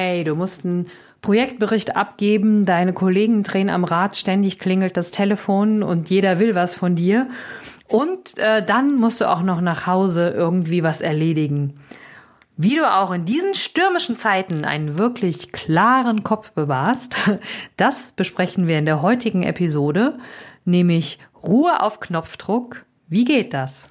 Hey, du musst einen Projektbericht abgeben, deine Kollegen drehen am Rad, ständig klingelt das Telefon und jeder will was von dir. Und äh, dann musst du auch noch nach Hause irgendwie was erledigen. Wie du auch in diesen stürmischen Zeiten einen wirklich klaren Kopf bewahrst, das besprechen wir in der heutigen Episode, nämlich Ruhe auf Knopfdruck. Wie geht das?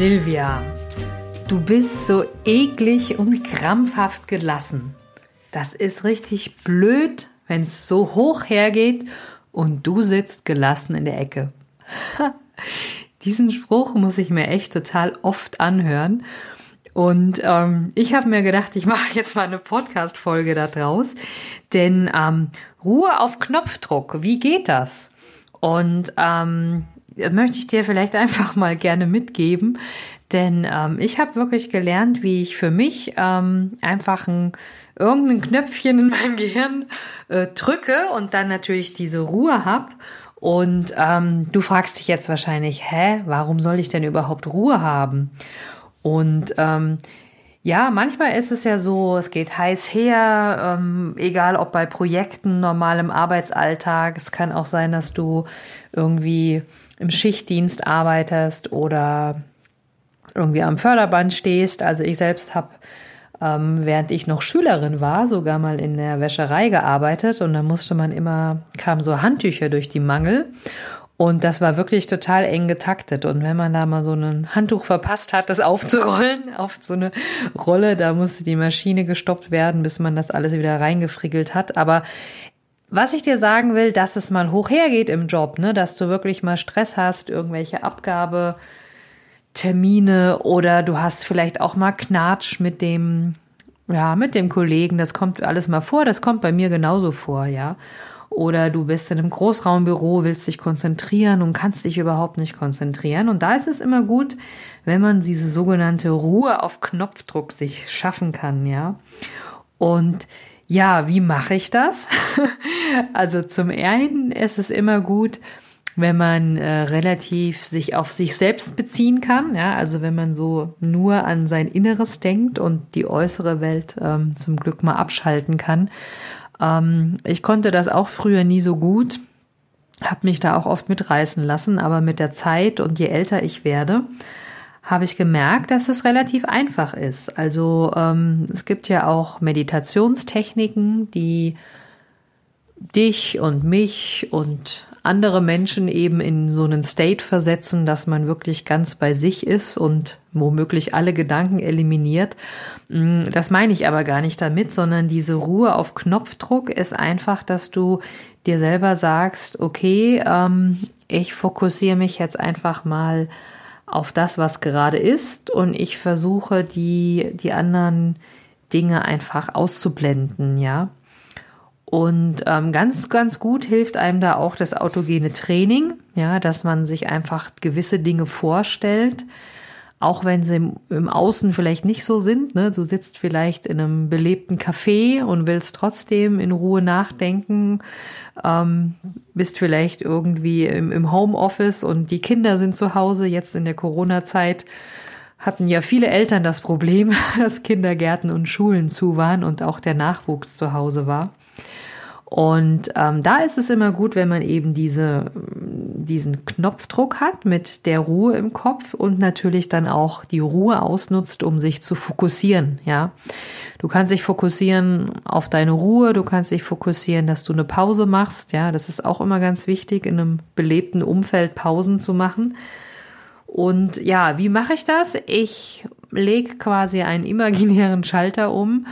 Silvia, du bist so eklig und krampfhaft gelassen. Das ist richtig blöd, wenn es so hoch hergeht und du sitzt gelassen in der Ecke. Diesen Spruch muss ich mir echt total oft anhören. Und ähm, ich habe mir gedacht, ich mache jetzt mal eine Podcast-Folge daraus. Denn ähm, Ruhe auf Knopfdruck, wie geht das? Und ähm, möchte ich dir vielleicht einfach mal gerne mitgeben, denn ähm, ich habe wirklich gelernt, wie ich für mich ähm, einfach ein irgendein Knöpfchen in meinem Gehirn äh, drücke und dann natürlich diese Ruhe habe. Und ähm, du fragst dich jetzt wahrscheinlich, hä, warum soll ich denn überhaupt Ruhe haben? Und ähm, ja, manchmal ist es ja so, es geht heiß her, ähm, egal ob bei Projekten, normalem Arbeitsalltag. Es kann auch sein, dass du irgendwie im Schichtdienst arbeitest oder irgendwie am Förderband stehst. Also ich selbst habe, ähm, während ich noch Schülerin war, sogar mal in der Wäscherei gearbeitet und da musste man immer, kamen so Handtücher durch die Mangel. Und das war wirklich total eng getaktet. Und wenn man da mal so ein Handtuch verpasst hat, das aufzurollen auf so eine Rolle, da musste die Maschine gestoppt werden, bis man das alles wieder reingefriegelt hat. Aber was ich dir sagen will, dass es mal hoch hergeht im Job, ne, dass du wirklich mal Stress hast, irgendwelche Abgabetermine oder du hast vielleicht auch mal Knatsch mit dem, ja, mit dem Kollegen. Das kommt alles mal vor. Das kommt bei mir genauso vor, ja. Oder du bist in einem Großraumbüro, willst dich konzentrieren und kannst dich überhaupt nicht konzentrieren. Und da ist es immer gut, wenn man diese sogenannte Ruhe auf Knopfdruck sich schaffen kann, ja. Und ja, wie mache ich das? also zum einen ist es immer gut, wenn man äh, relativ sich auf sich selbst beziehen kann, ja, also wenn man so nur an sein Inneres denkt und die äußere Welt ähm, zum Glück mal abschalten kann. Ähm, ich konnte das auch früher nie so gut, habe mich da auch oft mitreißen lassen, aber mit der Zeit und je älter ich werde, habe ich gemerkt, dass es relativ einfach ist. Also ähm, es gibt ja auch Meditationstechniken, die dich und mich und andere Menschen eben in so einen State versetzen, dass man wirklich ganz bei sich ist und womöglich alle Gedanken eliminiert. Mm, das meine ich aber gar nicht damit, sondern diese Ruhe auf Knopfdruck ist einfach, dass du dir selber sagst, okay, ähm, ich fokussiere mich jetzt einfach mal auf das, was gerade ist und ich versuche die, die anderen Dinge einfach auszublenden, ja. Und ähm, ganz, ganz gut hilft einem da auch das autogene Training, ja, dass man sich einfach gewisse Dinge vorstellt, auch wenn sie im, im Außen vielleicht nicht so sind. Ne? Du sitzt vielleicht in einem belebten Café und willst trotzdem in Ruhe nachdenken, ähm, bist vielleicht irgendwie im, im Homeoffice und die Kinder sind zu Hause. Jetzt in der Corona-Zeit hatten ja viele Eltern das Problem, dass Kindergärten und Schulen zu waren und auch der Nachwuchs zu Hause war. Und ähm, da ist es immer gut, wenn man eben diese, diesen Knopfdruck hat mit der Ruhe im Kopf und natürlich dann auch die Ruhe ausnutzt, um sich zu fokussieren. Ja, du kannst dich fokussieren auf deine Ruhe, du kannst dich fokussieren, dass du eine Pause machst. Ja, das ist auch immer ganz wichtig, in einem belebten Umfeld Pausen zu machen. Und ja, wie mache ich das? Ich lege quasi einen imaginären Schalter um,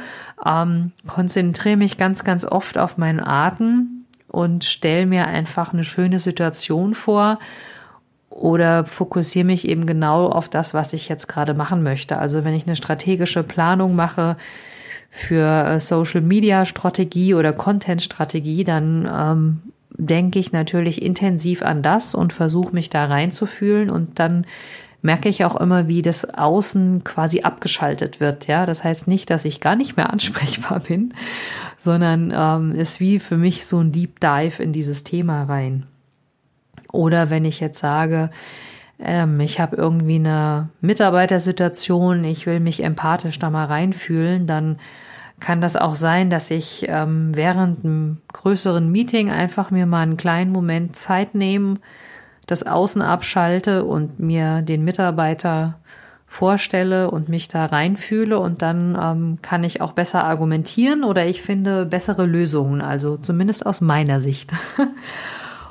ähm, konzentriere mich ganz, ganz oft auf meinen Atem und stelle mir einfach eine schöne Situation vor oder fokussiere mich eben genau auf das, was ich jetzt gerade machen möchte. Also wenn ich eine strategische Planung mache für äh, Social Media Strategie oder Content Strategie, dann ähm, denke ich natürlich intensiv an das und versuche mich da reinzufühlen und dann merke ich auch immer, wie das Außen quasi abgeschaltet wird. Ja, das heißt nicht, dass ich gar nicht mehr ansprechbar bin, sondern ähm, ist wie für mich so ein Deep Dive in dieses Thema rein. Oder wenn ich jetzt sage, ähm, ich habe irgendwie eine Mitarbeitersituation, ich will mich empathisch da mal reinfühlen, dann kann das auch sein, dass ich ähm, während einem größeren Meeting einfach mir mal einen kleinen Moment Zeit nehme, das Außen abschalte und mir den Mitarbeiter vorstelle und mich da reinfühle und dann ähm, kann ich auch besser argumentieren oder ich finde bessere Lösungen, also zumindest aus meiner Sicht.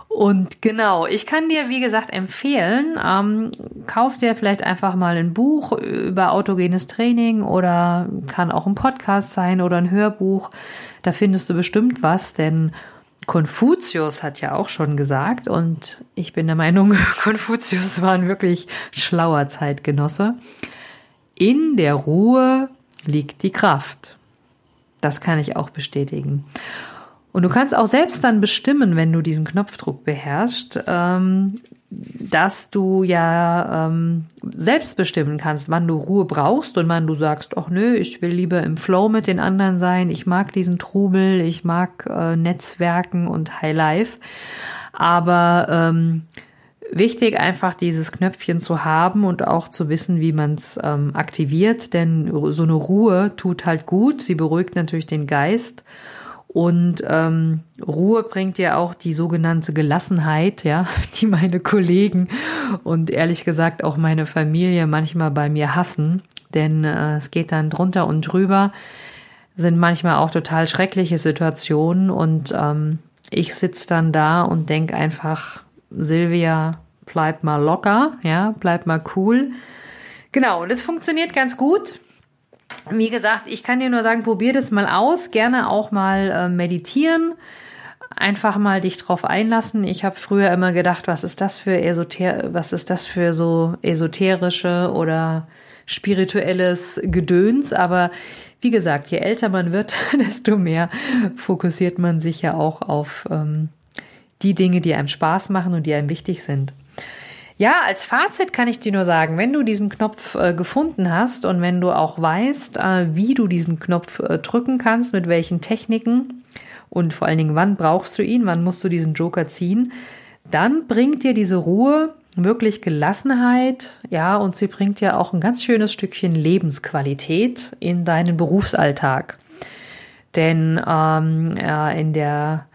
Und genau, ich kann dir, wie gesagt, empfehlen, ähm, kauf dir vielleicht einfach mal ein Buch über autogenes Training oder kann auch ein Podcast sein oder ein Hörbuch. Da findest du bestimmt was, denn Konfuzius hat ja auch schon gesagt, und ich bin der Meinung, Konfuzius war ein wirklich schlauer Zeitgenosse. In der Ruhe liegt die Kraft. Das kann ich auch bestätigen. Und du kannst auch selbst dann bestimmen, wenn du diesen Knopfdruck beherrschst, ähm, dass du ja ähm, selbst bestimmen kannst, wann du Ruhe brauchst und wann du sagst, ach nö, ich will lieber im Flow mit den anderen sein, ich mag diesen Trubel, ich mag äh, Netzwerken und High Life. Aber ähm, wichtig einfach dieses Knöpfchen zu haben und auch zu wissen, wie man es ähm, aktiviert, denn so eine Ruhe tut halt gut, sie beruhigt natürlich den Geist und ähm, Ruhe bringt ja auch die sogenannte Gelassenheit, ja, die meine Kollegen und ehrlich gesagt auch meine Familie manchmal bei mir hassen. Denn äh, es geht dann drunter und drüber, sind manchmal auch total schreckliche Situationen und ähm, ich sitze dann da und denke einfach, Silvia, bleib mal locker, ja, bleib mal cool. Genau, und es funktioniert ganz gut. Wie gesagt, ich kann dir nur sagen, probier das mal aus. Gerne auch mal äh, meditieren. Einfach mal dich drauf einlassen. Ich habe früher immer gedacht, was ist das für Esoter was ist das für so esoterische oder spirituelles Gedöns. Aber wie gesagt, je älter man wird, desto mehr fokussiert man sich ja auch auf ähm, die Dinge, die einem Spaß machen und die einem wichtig sind. Ja, als Fazit kann ich dir nur sagen, wenn du diesen Knopf äh, gefunden hast und wenn du auch weißt, äh, wie du diesen Knopf äh, drücken kannst, mit welchen Techniken und vor allen Dingen, wann brauchst du ihn, wann musst du diesen Joker ziehen, dann bringt dir diese Ruhe wirklich Gelassenheit, ja, und sie bringt ja auch ein ganz schönes Stückchen Lebensqualität in deinen Berufsalltag. Denn ähm, ja, in der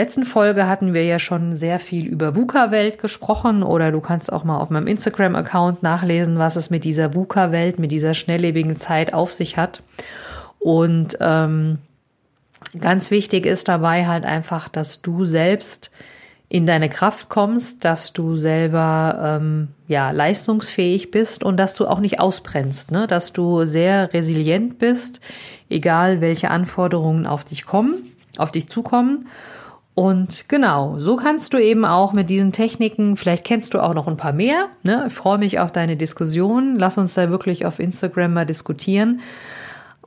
letzten Folge hatten wir ja schon sehr viel über VUCA-Welt gesprochen oder du kannst auch mal auf meinem Instagram-Account nachlesen, was es mit dieser VUCA-Welt, mit dieser schnelllebigen Zeit auf sich hat. Und ähm, ganz wichtig ist dabei halt einfach, dass du selbst in deine Kraft kommst, dass du selber ähm, ja leistungsfähig bist und dass du auch nicht ausbrennst, ne? dass du sehr resilient bist, egal welche Anforderungen auf dich kommen, auf dich zukommen und genau, so kannst du eben auch mit diesen Techniken, vielleicht kennst du auch noch ein paar mehr. Ne? Ich freue mich auf deine Diskussion. Lass uns da wirklich auf Instagram mal diskutieren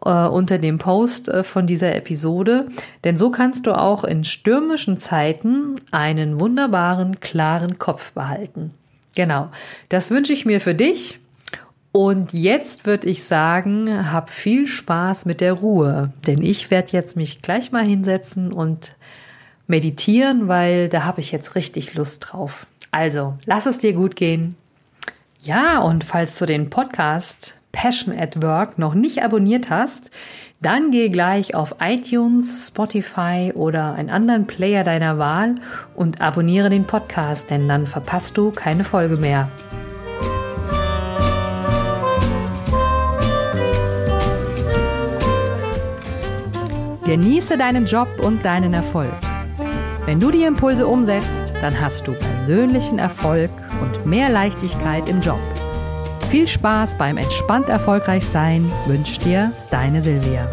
äh, unter dem Post äh, von dieser Episode. Denn so kannst du auch in stürmischen Zeiten einen wunderbaren, klaren Kopf behalten. Genau, das wünsche ich mir für dich. Und jetzt würde ich sagen, hab viel Spaß mit der Ruhe, denn ich werde jetzt mich gleich mal hinsetzen und meditieren, weil da habe ich jetzt richtig Lust drauf. Also, lass es dir gut gehen. Ja, und falls du den Podcast Passion at Work noch nicht abonniert hast, dann geh gleich auf iTunes, Spotify oder einen anderen Player deiner Wahl und abonniere den Podcast, denn dann verpasst du keine Folge mehr. Genieße deinen Job und deinen Erfolg. Wenn du die Impulse umsetzt, dann hast du persönlichen Erfolg und mehr Leichtigkeit im Job. Viel Spaß beim entspannt erfolgreich sein wünscht dir deine Silvia.